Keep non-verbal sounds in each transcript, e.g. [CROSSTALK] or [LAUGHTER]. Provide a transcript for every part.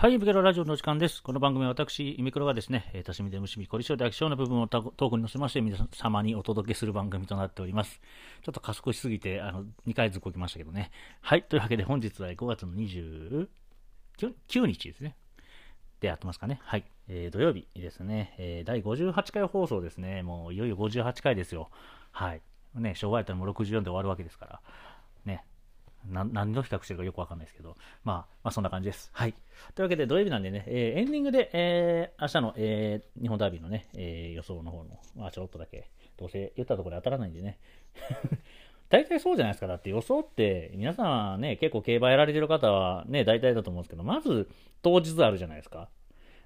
はい、イミクロラジオの時間です。この番組は私、イミクロがですねえ、多趣味で無趣味、凝り性で飽き性の部分をトークに載せまして、皆様にお届けする番組となっております。ちょっと加速しすぎて、あの、2回ずっこきましたけどね。はい、というわけで本日は5月の29日ですね。でやってますかね。はい。えー、土曜日ですね、えー、第58回放送ですね。もういよいよ58回ですよ。はい。ね、昭和やったらもう64で終わるわけですから。ね。何の比較してるかよくわかんないですけど、まあ、まあ、そんな感じです。はい。というわけで、土曜日なんでね、えー、エンディングで、えー、明日の、えー、日本ダービーのね、えー、予想の方の、まあ、ちょろっとだけ、どうせ言ったところで当たらないんでね。[LAUGHS] 大体そうじゃないですか。だって予想って、皆さんね、結構競馬やられてる方はね、大体だと思うんですけど、まず当日あるじゃないですか。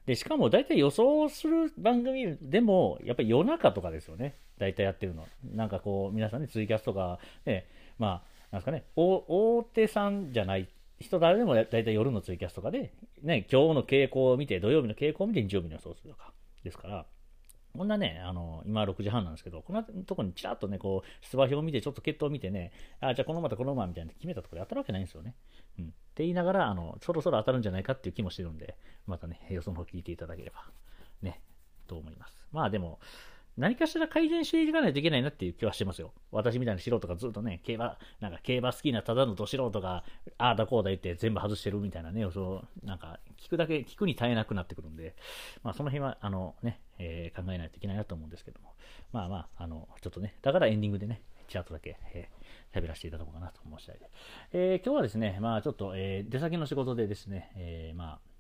で、しかも大体予想する番組でも、やっぱり夜中とかですよね。大体やってるの。なんかこう、皆さんね、ツイキャスとか、ね、まあ、なんですかね、大手さんじゃない人誰でも大体夜のツイキャスとかで、ね、今日の傾向を見て、土曜日の傾向を見て日曜日の予想するとか。ですから、こんなね、あの、今6時半なんですけど、こんなとこにちらっとね、こう、出馬表を見て、ちょっと血統を見てね、あ、じゃあこの馬とこの馬みたいな決めたところで当たるわけないんですよね。うん。って言いながら、あの、そろそろ当たるんじゃないかっていう気もしてるんで、またね、予想の方聞いていただければ、ね、と思います。まあでも、何かしら改善していかないといけないなっていう気はしてますよ。私みたいな素人がずっとね、競馬、なんか競馬好きなただのど素人が、ああだこうだ言って全部外してるみたいなね、そう、なんか、聞くだけ、聞くに耐えなくなってくるんで、まあその辺は、あのね、えー、考えないといけないなと思うんですけども、まあまあ、あの、ちょっとね、だからエンディングでね、ちらっとだけ、えー、喋らせていただこうかなと思う次第で。えー、今日はですね、まあちょっと、えー、出先の仕事でですね、えー、まあ、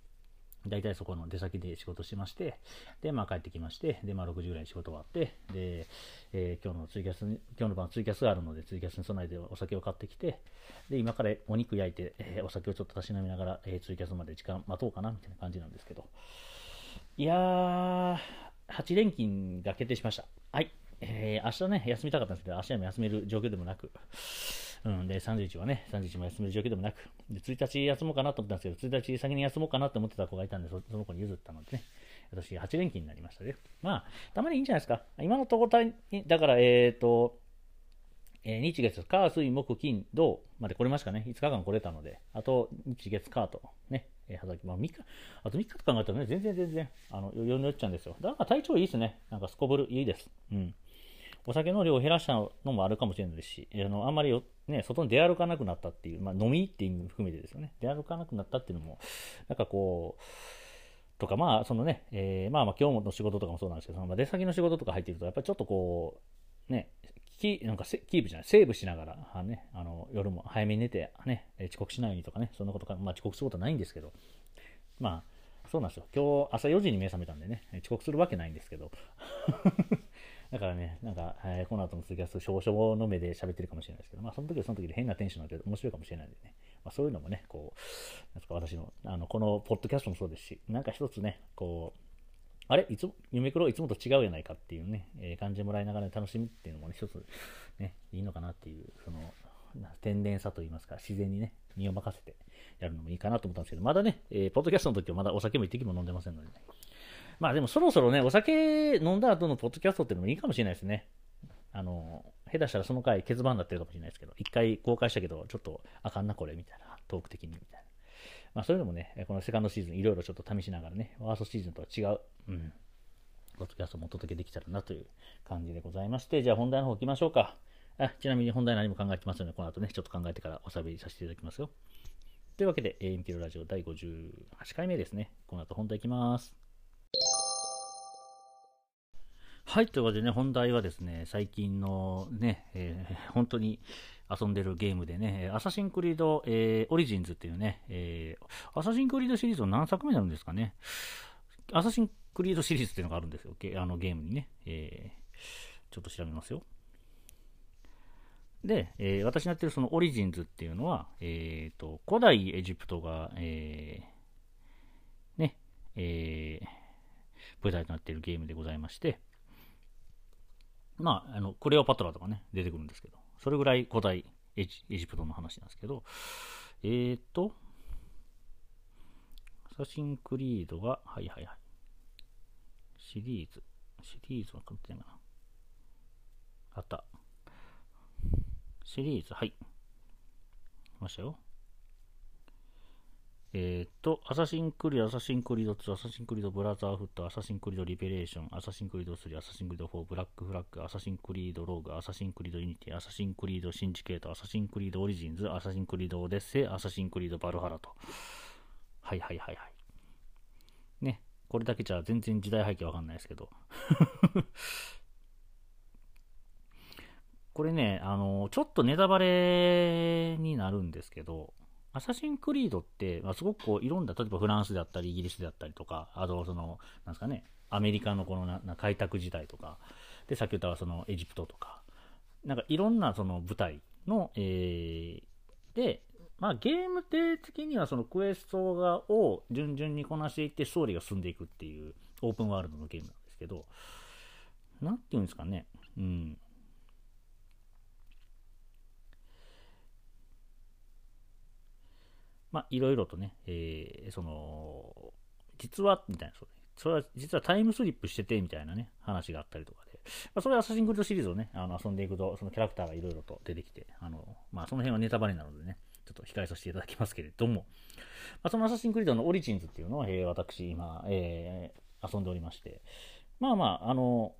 大体そこの出先で仕事しまして、で、まあ帰ってきまして、で、まあ6時ぐらいに仕事終わって、で、えー、今日のツイキャスに、今日の晩ツイキャスがあるので、ツイキャスに備えてお酒を買ってきて、で、今からお肉焼いて、えー、お酒をちょっとたしなみながら、えー、ツイキャスまで時間待とうかな、みたいな感じなんですけど。いやー、8連勤が決定しました。はい。えー、明日ね、休みたかったんですけど、明日も休める状況でもなく、うん、で、31はね、31も休める状況でもなく、で、1日休もうかなと思ったんですけど、1日先に休もうかなと思ってた子がいたんで、その子に譲ったのでね、私8連勤になりましたね。まあ、たまにいいんじゃないですか。今のところ、だから、えっ、ー、と、えー、日月、火、水、木、金、土まで来れましたね。5日間来れたので、あと日月、火とね、えー、はざき、まあ3日、あと3日と考えたらね、全然全然、あの、余裕のよっちゃうんですよ。だから体調いいですね。なんかすこぶるいいです。うん。お酒の量を減らしたのもあるかもしれないですし、あのあんまり、ね、外に出歩かなくなったっていう、まあ、飲みっていう意味も含めてですよね、出歩かなくなったっていうのも、なんかこう、とか、まあ、そのね、えー、まあまあ、今日の仕事とかもそうなんですけど、まあ、出先の仕事とか入ってると、やっぱりちょっとこう、ね、キなんかキープじゃない、セーブしながら、あね、あの夜も早めに寝て、ね、遅刻しないようにとかね、そんなことか、まあ、遅刻することはないんですけど、まあ、そうなんですよ。今日朝4時に目覚めたんでね、遅刻するわけないんですけど、だからね、なんか、えー、この後の次は少々の目で喋ってるかもしれないですけど、まあ、その時はその時で変なテンションになって面白いかもしれないんでね、まあ、そういうのもね、こう、なんか私の、あの、このポッドキャストもそうですし、なんか一つね、こう、あれ？いつも、夢黒いつもと違うやないかっていうね、えー、感じもらいながら、楽しみっていうのもね、一つ、ね、いいのかなっていう、その、天然さといいますか、自然にね、身を任せてやるのもいいかなと思ったんですけど、まだね、えー、ポッドキャストの時はまだお酒も一滴も飲んでませんのでね、まあでもそろそろね、お酒飲んだ後のポッドキャストっていうのもいいかもしれないですね。あの、下手したらその回欠番になってるかもしれないですけど、一回公開したけど、ちょっとあかんなこれみたいな、トーク的にみたいな。まあそういうのもね、このセカンドシーズンいろいろちょっと試しながらね、ワーストシーズンとは違う、うん、ポッドキャストもお届けできたらなという感じでございまして、じゃあ本題の方行きましょうか。あちなみに本題何も考えてますので、この後ね、ちょっと考えてからおしゃべりさせていただきますよ。というわけで、インピロラジオ第58回目ですね。この後本題いきます。はい、というわけでね、本題はですね、最近のね、えー、本当に遊んでるゲームでね、アサシンクリード、えー、オリジンズっていうね、えー、アサシンクリードシリーズの何作目になるんですかね。アサシンクリードシリーズっていうのがあるんですよ、あのゲームにね。えー、ちょっと調べますよ。で、えー、私のやってるそのオリジンズっていうのは、えーと、古代エジプトが、えー、ね、えー、舞台となっているゲームでございまして、まあ、あの、クレオパトラとかね、出てくるんですけど、それぐらい古代エジエジプトの話なんですけど、えーと、アサシンクリードが、はいはいはい。シリーズ。シリーズは書いてないかな。あった。シリーズ、はい。ましたよ。えー、っと、アサシンクリード、アサシンクリード2、アサシンクリードブラザーフッド、アサシンクリードリベレーション、アサシンクリード3、アサシンクリード4、ブラックフラッグ、アサシンクリードローグ、アサシンクリードユニティ、アサシンクリードシンジケート、アサシンクリードオリジンズ、アサシンクリードオデッセイ、アサシンクリードバルハラと。はいはいはいはい。ね、これだけじゃ全然時代背景わかんないですけど。[LAUGHS] これね、あの、ちょっとネタバレになるんですけど、アサシンクリードって、まあ、すごくこういろんな、例えばフランスであったり、イギリスであったりとか、あとその、なんですかね、アメリカのこのな開拓時代とか、で、さっき言ったそのエジプトとか、なんかいろんなその舞台の、えー、で、まあゲーム的にはそのクエストがを順々にこなしていってストーリーが進んでいくっていうオープンワールドのゲームなんですけど、なんていうんですかね、うん。まあ、いろいろとね、えー、その、実は、みたいな、それは実はタイムスリップしてて、みたいなね、話があったりとかで、まあ、それはアサシンクリードシリーズをね、あの遊んでいくと、そのキャラクターがいろいろと出てきて、あの、まあ、その辺はネタバレなのでね、ちょっと控えさせていただきますけれども、まあ、そのアサシンクリードのオリジンズっていうのは、えー、私、今、えー、遊んでおりまして、まあまあ、あの、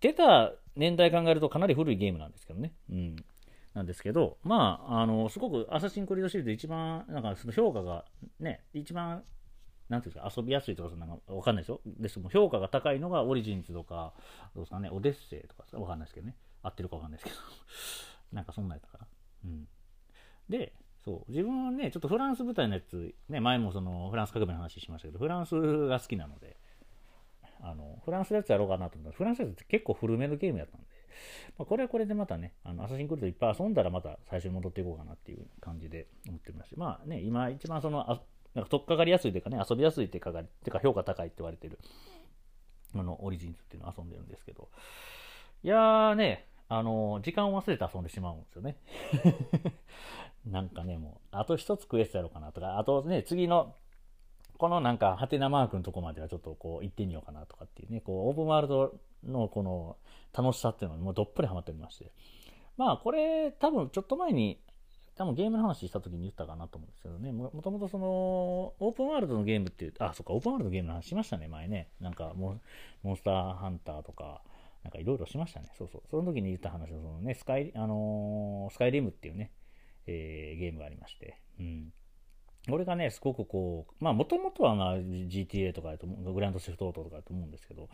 出た年代考えるとかなり古いゲームなんですけどね。うん。なんですけど、まあ、あの、すごくアサシンクリードシリーズ一番、なんかその評価がね、一番、なんていうんですか、遊びやすいとか、なんかわかんないですよ。ですも評価が高いのがオリジンズとか、どうですかね、オデッセイとかわかんないですけどね。合ってるかわかんないですけど。[LAUGHS] なんかそんなやったから。うん。で、そう、自分はね、ちょっとフランス舞台のやつ、ね、前もそのフランス革命の話しましたけど、フランスが好きなので、あの、フランスのやつやろうかなと思ったら、フランスのやつって結構古めのゲームやったんで、まあ、これはこれでまたね、あのアサシンクリードいっぱい遊んだらまた最初に戻っていこうかなっていう感じで思ってますし、まあね、今一番その、あなんか取っかかりやすいというかね、遊びやすいってかか、てか評価高いって言われてる、あの、オリジンズっていうのを遊んでるんですけど、いやーね、あの、時間を忘れて遊んでしまうんですよね。[LAUGHS] なんかね、もう、あと一つクエストやろうかなとか、あとね、次の、このなんか、ハテナマークのとこまではちょっとこう行ってみようかなとかっていうね、こう、オープンワールドのこの楽しさっていうのにもうどっぷりハマっておりまして。まあこれ多分ちょっと前に多分ゲームの話した時に言ったかなと思うんですけどね、もともとそのオープンワールドのゲームっていう、あ、そっか、オープンワールドのゲームの話しましたね、前ね。なんかモンスターハンターとか、なんかいろいろしましたね。そうそう。その時に言った話のそのね、スカイ、あのー、スカイリムっていうね、えー、ゲームがありまして、うん。俺がね、すごくこう、まあ、もともとはまあ GTA とかだと思う、グランドセフトオートとかだと思うんですけど、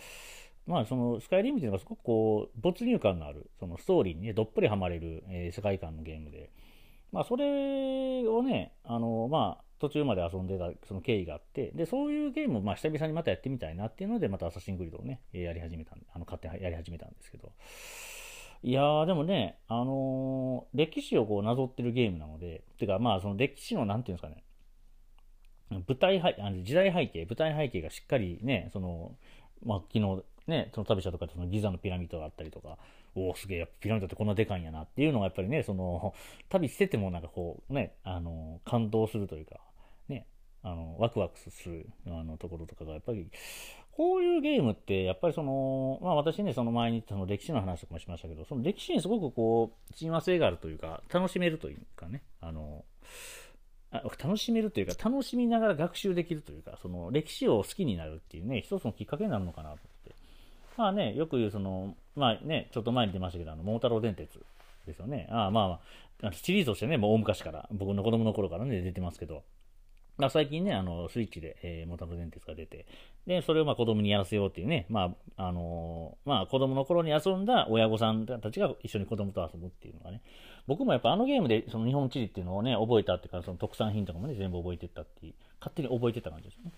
まあ、そのスカイリムっていうのがすごくこう没入感のあるそのストーリーに、ね、どっぷりはまれる、えー、世界観のゲームで、まあ、それをねあの、まあ、途中まで遊んでたその経緯があってでそういうゲームをまあ久々にまたやってみたいなっていうのでまたアサシンクリードをねやり始めたんであの勝手にやり始めたんですけど。いやーでもね、あのー、歴史をこうなぞってるゲームなのでてかまあその歴史のなんていうんですかね舞台背あの時代背景舞台背景がしっかりねそのまあ、昨日ね、その旅したとかそのギザのピラミッドがあったりとか、おお、すげえ、ピラミッドってこんなでかいんやなっていうのがやっぱりね、その、旅しててもなんかこう、ね、あの、感動するというか、ね、あの、ワクワクする、あの、ところとかがやっぱり、こういうゲームって、やっぱりその、まあ私ね、その前にその歴史の話とかもしましたけど、その歴史にすごくこう、親和性があるというか、楽しめるというかね、あの、あ楽しめるというか、楽しみながら学習できるというか、その歴史を好きになるっていうね、一つのきっかけになるのかなと思って。まあね、よく言うその、まあね、ちょっと前に出ましたけど、あの、桃太郎電鉄ですよね。あまあまあ、シリーズとしてね、もう大昔から、僕の子供の頃からね、出てますけど、ま、最近ね、あの、スイッチで、えー、モタロ電鉄が出て、で、それをまあ子供にやらせようっていうね、まあ、あのー、まあ子供の頃に遊んだ親御さんたちが一緒に子供と遊ぶっていうのがね、僕もやっぱあのゲームでその日本地理っていうのをね、覚えたっていうか、その特産品とかもね、全部覚えてったっていう、勝手に覚えてた感じですね。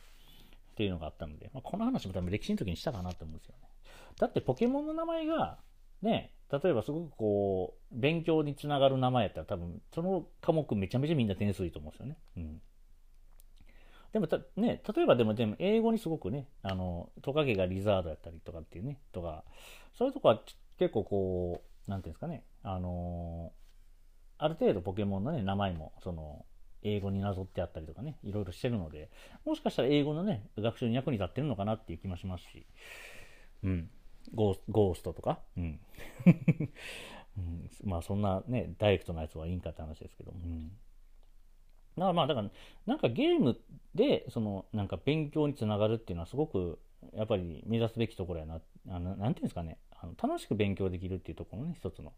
っていうのがあったので、まあ、この話も多分歴史の時にしたかなと思うんですよね。だってポケモンの名前が、ね、例えばすごくこう、勉強につながる名前やったら多分、その科目めちゃめちゃみんな点数いいと思うんですよね。うん。でもた、ね、例えばでも、でも英語にすごくね、あの、トカゲがリザードやったりとかっていうね、とか、そういうとこは結構こう、なんていうんですかね、あのある程度ポケモンのね、名前も、その、英語になぞってあったりとかね、いろいろしてるので、もしかしたら英語のね、学習に役に立ってるのかなっていう気もしますし、うん。ゴーゴーストとか、うん。[LAUGHS] うん、まあそんなね、ダイレクトなやつはいいんかって話ですけど、うん。だからまあ、だから、なんかゲームで、その、なんか勉強につながるっていうのはすごく、やっぱり目指すべきところやな、あのなんていうんですかね、あの楽しく勉強できるっていうところのね、一つの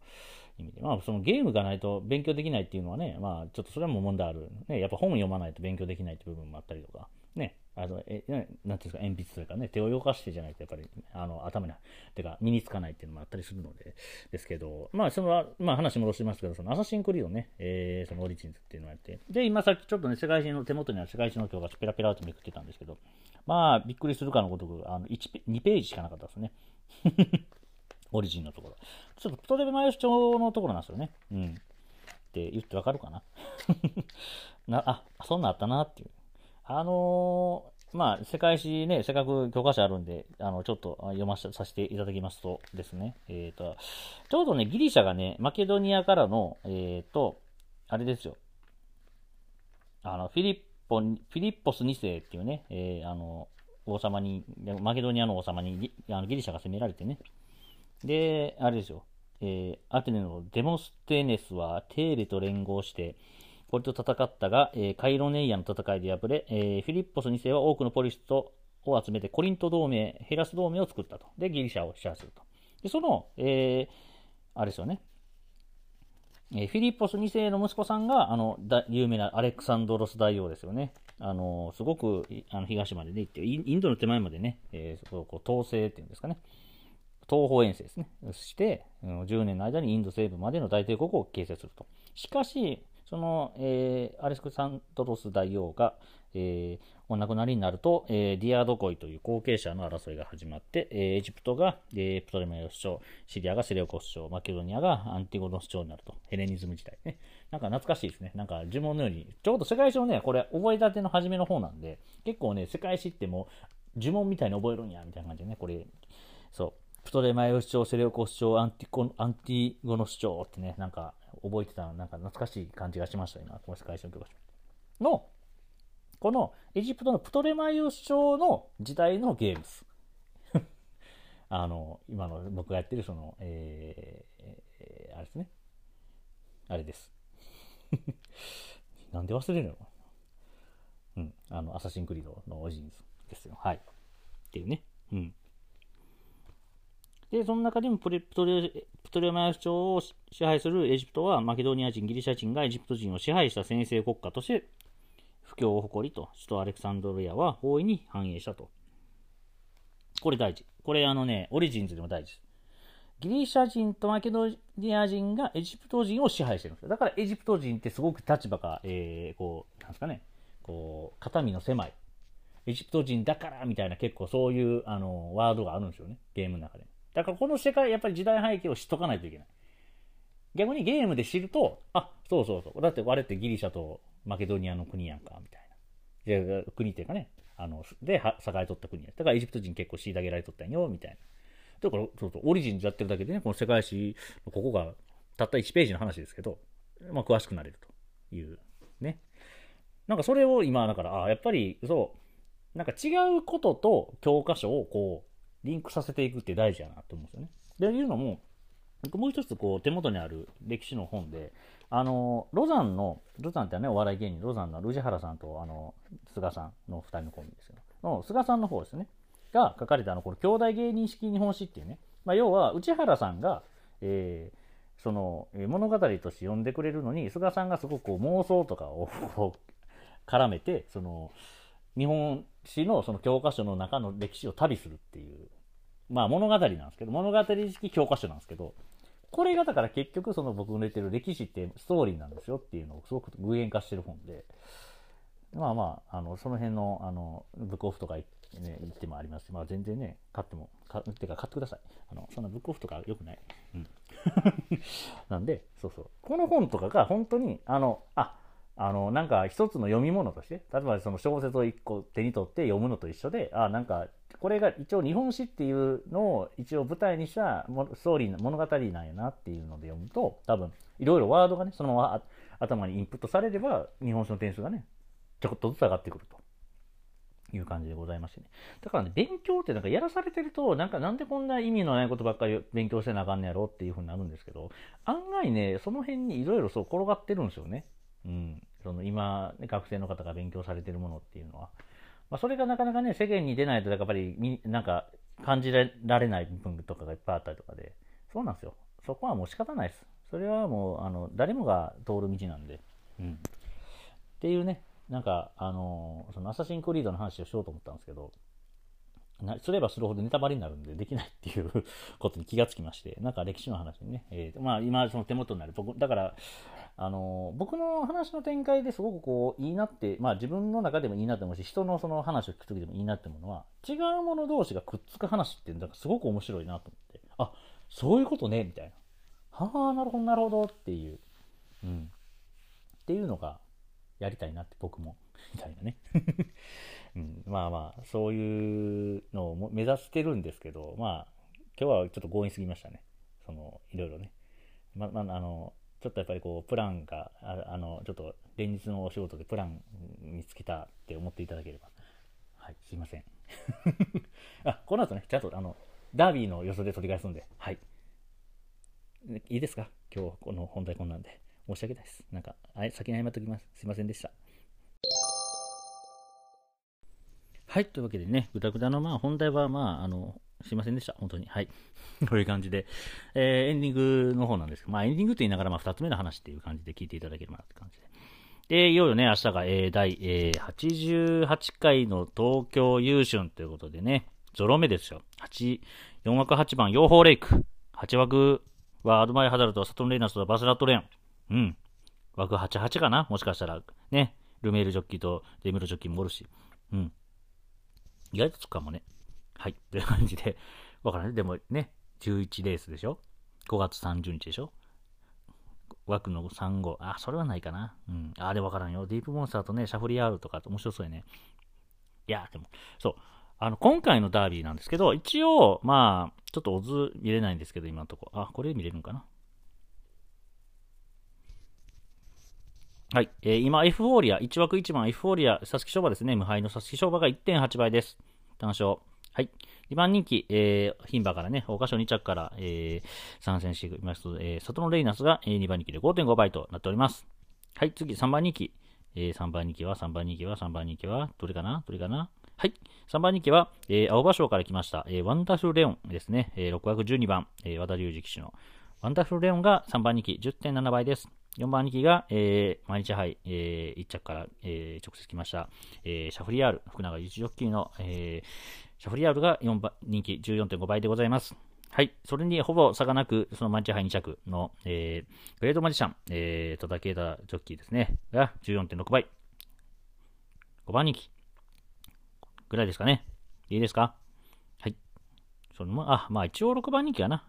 意味で。まあ、そのゲームがないと勉強できないっていうのはね、まあ、ちょっとそれはもう問題ある。ね、やっぱ本読まないと勉強できないっていう部分もあったりとか、ね、あの、え、なんていうんですか、鉛筆というかね、手を動かしてじゃないと、やっぱり、あの、頭に、てか、身につかないっていうのもあったりするので、ですけど、まあ、その、まあ、話戻しますけど、その、アサシンクリードね、えー、そのオリジンズっていうのをやって、で、今さっきちょっとね、世界史の手元には世界史の教科書ペラペラとめくってたんですけど、まあ、びっくりするかのごとく、あの、1ペ、2ページしかなかったですね。[LAUGHS] オリジンのところ。ちょっとプトレベマヨシ朝のところなんですよね。うん。って言ってわかるかな [LAUGHS] なあ、そんなんあったなっていう。あのー、まあ、世界史ね、せっかく教科書あるんで、あの、ちょっと読まさせていただきますとですね、えっ、ー、と、ちょうどね、ギリシャがね、マケドニアからの、えっ、ー、と、あれですよ、あの、フィリッポ、フィリッポス2世っていうね、え、あの、王様に、マケドニアの王様にあのギリシャが攻められてね、で、あれですよ、えー、アテネのデモステネスはテーベと連合して、これと戦ったが、えー、カイロネイアの戦いで敗れ、えー、フィリッポス2世は多くのポリストを集めてコリント同盟、ヘラス同盟を作ったと。で、ギリシャを支配すると。で、その、えー、あれですよね。えフィリッポス2世の息子さんが、あの、だ有名なアレクサンドロス大王ですよね。あの、すごく、あの、東までね、行って、インドの手前までね、えー、こう、統制っていうんですかね。東方遠征ですね。して、10年の間にインド西部までの大帝国を形成すると。しかし、その、えー、アレスクサンドロス大王が、えー、お亡くなりになると、えー、ディアドコイという後継者の争いが始まって、えー、エジプトが、えー、プトレマイオス朝、シリアがセレオコス朝、マケドニアがアンティゴノス朝になると。ヘレニズム時代ね。なんか懐かしいですね。なんか呪文のように、ちょうど世界史のね、これ覚えたての初めの方なんで、結構ね、世界史っても呪文みたいに覚えるんや、みたいな感じでね、これ、そう。プトレマイオス朝、セレオコス朝、アンティコアンティゴノス朝ってね、なんか覚えてた、なんか懐かしい感じがしました、今、この世界史の教科書。の、このエジプトのプトレマイオス朝の時代のゲームです。[LAUGHS] あの、今の僕がやってるその、えー、えー、あれですね。あれです。[LAUGHS] なんで忘れるの？うん。あの、アサシンクリードのオジンズですよ。はい。っていうね。うん。で、その中でもプレプトレプトレマイス朝を支配するエジプトは、マケドニア人、ギリシャ人がエジプト人を支配した先制国家として不況を誇りと、首都アレクサンドリアは大いに繁栄したと。これ大事。これあのね、オリジンズでも大事です。ギリシャ人とマケドニア人がエジプト人を支配してるんですよ。だからエジプト人ってすごく立場が、えー、こう、なんですかね、こう、肩身の狭い。エジプト人だからみたいな結構そういうあのワードがあるんですよね。ゲームの中で。だからこの世界、やっぱり時代背景を知っとかないといけない。逆にゲームで知ると、あ、そうそうそう。だって我ってギリシャとマケドニアの国やんか、みたいな。国っていうかね、あの、で、栄えとった国や。だからエジプト人結構虐げられとったんよ、みたいな。だから、そうそう、オリジンズやってるだけでね、この世界史、ここがたった1ページの話ですけど、まあ、詳しくなれるという、ね。なんかそれを今、だから、あやっぱり、そう、なんか違うことと教科書をこう、リンクさせていくって大事やなと思うんですよね。で、いうのも、もう一つこう手元にある歴史の本で、あの、ロザンの、ロザンってね、お笑い芸人、ロザンの宇治原さんと、あの、菅さんの二人のコンビですけど、の菅さんの方ですね、が書かれたあの、この兄弟芸人式日本史っていうね、まあ、要は、宇治原さんが、えー、その、物語として読んでくれるのに、菅さんがすごくこう妄想とかを絡めて、その、日本史のその教科書の中の歴史を旅するっていう、まあ物語なんですけど、物語式教科書なんですけど、これがだから結局その僕の言ってる歴史ってストーリーなんですよっていうのをすごく具現化してる本で、まあまあ、あの、その辺の、あの、ブックオフとか行って,、ね、行ってもありますし、まあ全然ね、買っても、かてか買ってください。あの、そんなブックオフとか良くない。うん。[LAUGHS] なんで、そうそう。この本とかが本当に、あの、あ、あの、なんか一つの読み物として、例えばその小説を一個手に取って読むのと一緒で、あ、なんか、これが一応日本史っていうのを一応舞台にしたストーリー、物語なんやなっていうので読むと、多分、いろいろワードがね、そのまま頭にインプットされれば、日本史の点数がね、ちょこっとずつ上がってくると。いう感じでございましてね。だからね、勉強ってなんかやらされてると、なんかなんでこんな意味のないことばっかり勉強せなあかんねやろっていうふうになるんですけど、案外ね、その辺にいろいろそう転がってるんですよね。うん。その今、ね、学生の方が勉強されてるものっていうのは。まあ、それがなかなかね、世間に出ないと、やっぱり、なんか、感じられない部分とかがいっぱいあったりとかで、そうなんですよ。そこはもう仕方ないです。それはもう、あの、誰もが通る道なんで。うん。っていうね、なんか、あの、そのアサシンクリードの話をしようと思ったんですけど、すればするほどネタバレになるんでできないっていう [LAUGHS] ことに気がつきまして、なんか歴史の話にね、えー、まあ今その手元になる、僕、だから、あの僕の話の展開ですごくこういいなって、まあ自分の中でもいいなって思うし、人のその話を聞くときでもいいなって思うのは、違うもの同士がくっつく話っていうのがすごく面白いなと思って、あ、そういうことね、みたいな。はあ、なるほど、なるほどっていう、うん。っていうのがやりたいなって僕も、[LAUGHS] みたいなね。[LAUGHS] うん、まあまあ、そういうのを目指してるんですけど、まあ、今日はちょっと強引すぎましたね。その、いろいろね。ま、ま、あの、ちょっとやっぱりこう、プランが、あの、ちょっと連日のお仕事でプラン見つけたって思っていただければ。はい、すいません。[LAUGHS] あ、この後ね、ちゃんとあの、ダービーの予想で取り返すんで、はい。いいですか？今日この本題こんなんで。申し訳ないです。なんか、先に謝っておきます。すいませんでした。はい、というわけでね、ぐだぐだのまあ本題はまあ、あの、すいませんでした、本当に。はい。[LAUGHS] こういう感じで、えー、エンディングの方なんですけど、まあエンディングと言いながら、まあ2つ目の話っていう感じで聞いていただければなって感じで。で、いよいよね、明日が、えー、第、えー、88回の東京優春ということでね、ゾロ目ですよ。8、4枠8番、養蜂レイク。8枠はアドマイハザルとサトンレイナスとバスラットレン。うん。枠88かな？もしかしたら、ね。ルメールジョッキーとデミルジョッキーもおるし。うん。意外とつくかもね。はい。という感じで、わからない。でもね、11レースでしょ ?5 月30日でしょ？枠の3号。あ、それはないかな。うん。あ、でわからんよ。ディープモンスターとね、シャフリヤールとかって面白そうやね。いや、でも、そう。あの、今回のダービーなんですけど、一応、まあ、ちょっとオズ見れないんですけど、今のとこ。あ、これ見れるんかな？はい。えー、今、エフフォーリア、1枠1番エフフォーリア、サスキ相場ですね。無敗のサスキ相場が1.8倍です。単勝。はい。2番人気、えー、牝馬からね、桜花賞2着から、えー、参戦していますと、えー、里のレイナスが、えー、2番人気で5.5倍となっております。はい。次、3番人気。えー、3番人気は、3番人気は、3番人気は、どれかな？どれかな？はい。3番人気は、えー、青葉賞から来ました、えー、ワンダフルレオンですね。えー、6枠12番、えー、和田竜二騎手のワンダフルレオンが3番人気、10.7倍です。4番人気が、えー、毎日杯、えー、1着から、えー、直接来ました、えー、シャフリヤール、福永祐一ジョッキーの、えー、シャフリヤールが4番人気14.5倍でございます。はい。それにほぼ差がなく、その毎日杯2着の、えー、グレートマジシャン、えー、戸崎圭太ジョッキーですね、が14.6倍。5番人気。ぐらいですかね。いいですか？はい。それも、あ、まあ一応6番人気かな。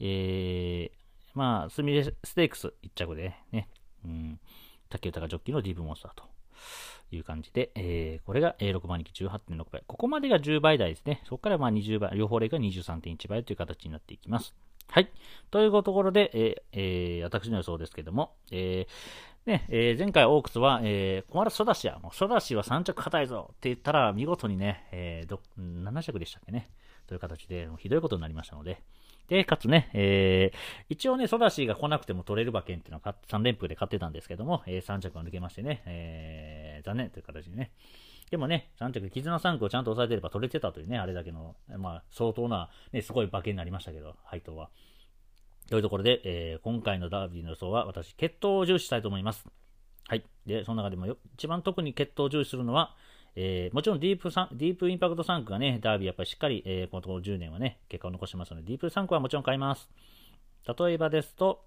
えー、まあ、スミレステークス1着でね、うん、竹豊ジョッキーのディープモンスターという感じで、えー、これが6番人気18.6倍。ここまでが10倍台ですね。そこからまあ20倍、両方例が23.1倍という形になっていきます。はい。というところで、えーえー、私の予想ですけども、えーねえー、前回オークスは、えー、困らソダシや、もうソダシは3着硬いぞって言ったら、見事にね、えー、ど7着でしたっけね、という形で、ひどいことになりましたので、で、かつね、えー、一応ね、ソダシーが来なくても取れる馬券っていうのは3連封で買ってたんですけども、えー、3着が抜けましてね、えー、残念という形でね。でもね、3着、絆3区をちゃんと押さえてれば取れてたというね、あれだけの、まあ、相当な、ね、すごい馬券になりましたけど、配当は。というところで、えー、今回のダービーの予想は私、決闘を重視したいと思います。はい。で、その中でも一番特に決闘を重視するのは、えー、もちろんディープディープインパクト3区がね、ダービーやっぱりしっかり、えー、この10年はね、結果を残してますので、ディープ3区はもちろん買います。例えばですと、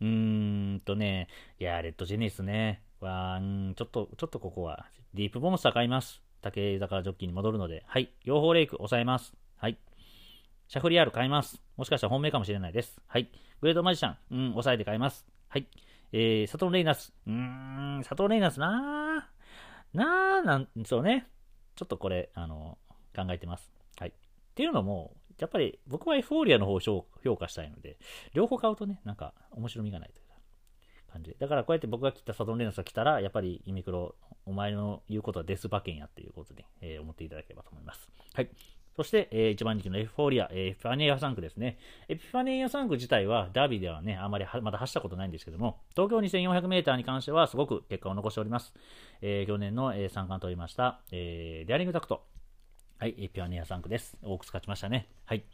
うーんとね、いや、レッドジェネスね、は、んちょっと、ちょっとここは、ディープボンスター買います。竹坂ジョッキーに戻るので、はい。両方レイク抑えます。はい。シャフリヤール買います。もしかしたら本命かもしれないです。はい。グレードマジシャン、うん、抑えて買います。はい。えー、サトンレイナス。うーん、サトンレイナスなー。なーなんそうね。ちょっとこれ、あの、考えてます。はい。っていうのも、やっぱり僕はエフフォーリアの方を評価したいので、両方買うとね、なんか面白みがないという感じで。だからこうやって僕が切ったサドンレナスが来たら、やっぱりイミクロ、お前の言うことはデス馬券やっていうことで、えー、思っていただければと思います。はい。そして、えー、一番人気のエフフォーリア、え、エピファネイア産駒ですね。エピファネイア産駒自体はダービーではね、あまりまだ走ったことないんですけども、東京 2400m に関してはすごく結果を残しております。えー、去年の、えー、3冠取りました、えー、デアリングタクト。はい、エピファネイア産駒です。オークス勝ちましたね。はい。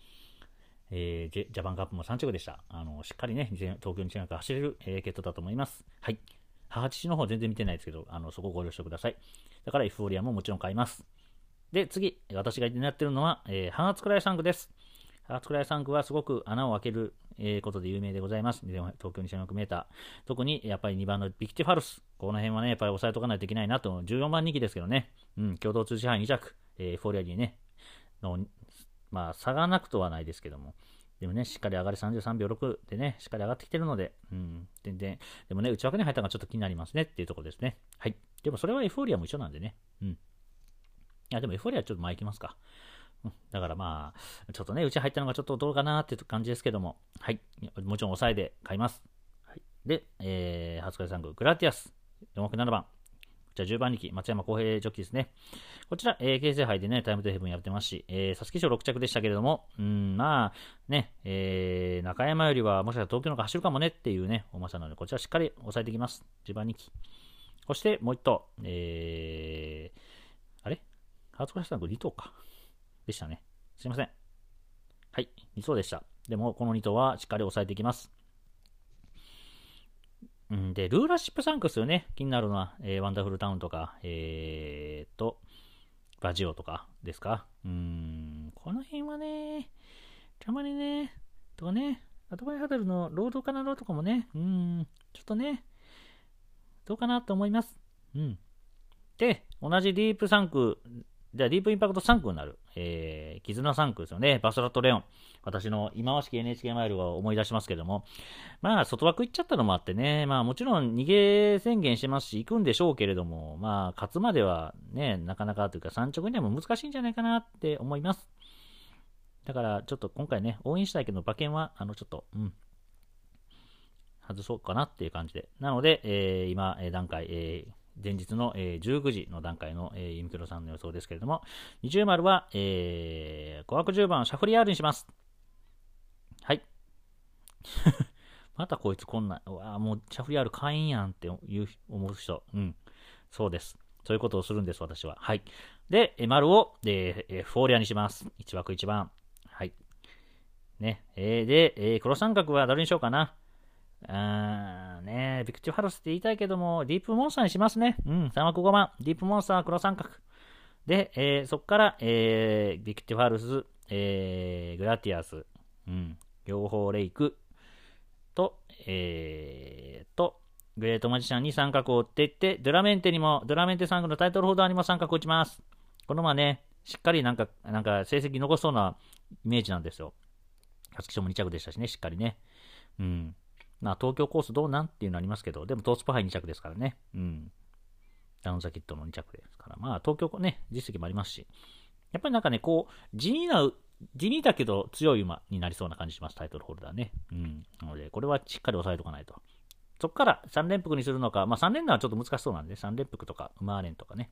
えー、ジャパンカップも3着でした。あの、しっかりね、東京200走れる、えー、血統だと思います。はい。母父の方全然見てないですけど、あの、そこをご了承ください。だからエフフォーリアももちろん買います。で、次、私が狙ってるのは、えー、ハーツクライ産駒です。ハーツクライ産駒はすごく穴を開ける、え、ことで有名でございます。東京 2600m。特にやっぱり2番のビクティファルス。この辺はね、やっぱり押さえとかないといけないなと。14番人気ですけどね。うん、共同通信杯2着。えー、フォーリアにね、の、まあ、差がなくとはないですけども。でもね、しっかり上がり33秒6でね、しっかり上がってきてるので、うん、全然。でもね、内枠に入ったのがちょっと気になりますねっていうところですね。はい。でもそれはエフフォーリアも一緒なんでね。うん。や、でもエフフォリアちょっと前行きますか。うん、だからまあ、ちょっとね、うち入ったのがちょっとどうかなっていう感じですけども、はい。もちろん抑えで買います。はい、で、えー、初回3区、グラティアス、4枠7番。こちら10番力、松山公平ジョッキーですね。こちら、えー、京成杯でね、タイムトゥヘブンやってますし、えー、サスケ賞6着でしたけれども、うん、まあ、ね、えー、中山よりはもしかしたら東京の方が走るかもねっていうね、重さなので、こちらしっかり抑えていきます。10番人気。そして、もう一頭、えー、あハーツクラスタンク2頭か。でしたね。すいません。はい、2頭でした。でも、この2頭はしっかり抑えていきます。んで、ルーラーシップサンクスよね。気になるのは、えー、ワンダフルタウンとか、えーと、バジオとかですか？うん、この辺はね、たまにね、とかね、アドバイハドルのロードカナロとかもね、うん、ちょっとね、どうかなと思います。うん。で、同じディープサンクじゃあ、ディープインパクト3区になる、えー、絆3区ですよね。バスラットレオン。私の今和式 NHK マイルを思い出しますけども。まあ、外枠行っちゃったのもあってね。まあ、もちろん逃げ宣言してますし、行くんでしょうけれども、まあ、勝つまではね、なかなかというか、3直にはも難しいんじゃないかなって思います。だから、ちょっと今回ね、応援したいけど、馬券は、あの、ちょっと、うん、外そうかなっていう感じで。なので、えー、今、段階、えー前日の、えー、19時の段階の、えー、ユミクロさんの予想ですけれども、二重丸は、えー、5 10番シャフリヤールにします。はい。[LAUGHS] またこいつこんな、うわもうシャフリヤール会員やんっていう思う人。うん。そうです。そういうことをするんです、私は。はい。で、丸を、えー、フォーリアにします。1枠1番。はい。ね。えー、で、えー、黒三角は誰にしようかな。あーねビクティファルスって言いたいけども、ディープモンスターにしますね。うん、3枠5番。ディープモンスター黒三角。で、えー、そこから、えー、ビクティファルス、えー、グラティアス、うん、ヨーホーレイクと、えー、と、グレートマジシャンに三角を打っていって、ドゥラメンテにも、ドゥラメンテ産駒のタイトルホルダーにも三角を打ちます。このままね、しっかりなんか、なんか成績残そうなイメージなんですよ。初期賞も2着でしたしね、しっかりね。うん。ま、東京コースどうなんっていうのありますけど、でもトースパハイ2着ですからね。うん。ダウンザキットの2着ですから。まあ、東京ね、実績もありますし。やっぱりなんかね、こう、地味な、地味だけど強い馬になりそうな感じします、タイトルホルダーね。うん。なので、これはしっかり押さえておかないと。そこから3連複にするのか、まあ3連弾はちょっと難しそうなんで、3連複とか、馬連とかね、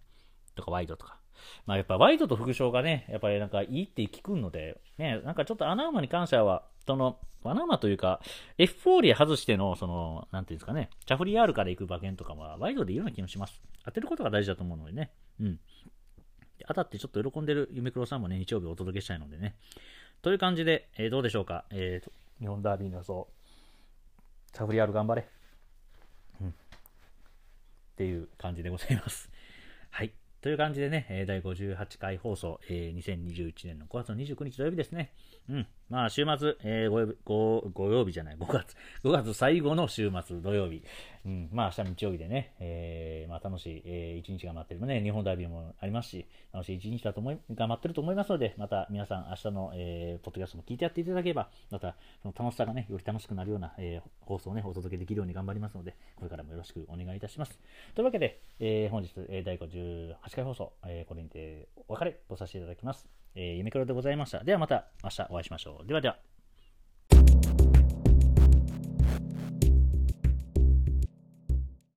とかワイドとか。まあやっぱワイドと副賞がね、やっぱりなんかいいって聞くので、ね、なんかちょっと穴馬に関しては、その、バナナというか、エフフォーリア外しての、その、なんていうんですかね、チャフリヤールから行く馬券とかは、ワイドでいいような気もします。当てることが大事だと思うのでね。うん。当たってちょっと喜んでる夢黒さんもね、日曜日お届けしたいのでね。という感じで、えー、どうでしょうか。えーと、日本ダービーの予想。チャフリヤール頑張れ。うん。っていう感じでございます。はい。という感じでね、第58回放送、えー、2021年の5月29日土曜日ですね。うん。まあ、週末、えー、ごごご曜日じゃない、5月、[LAUGHS] 5月最後の週末土曜日。うん。まあ、明日日曜日でね、えー、まあ、楽しい、えー、一日が待ってるもね、日本ダービーもありますし、楽しい一日だと思い、が待ってると思いますので、また皆さん、明日の、えー、ポッドキャストも聞いてやっていただければ、また、その楽しさがね、より楽しくなるような、えー、放送をね、お届けできるように頑張りますので、これからもよろしくお願いいたします。というわけで、えー、本日、えー、第58回放送、えー、これにてお別れとさせていただきます。えー、夢黒でございました。ではまた明日お会いしましょう。ではでは。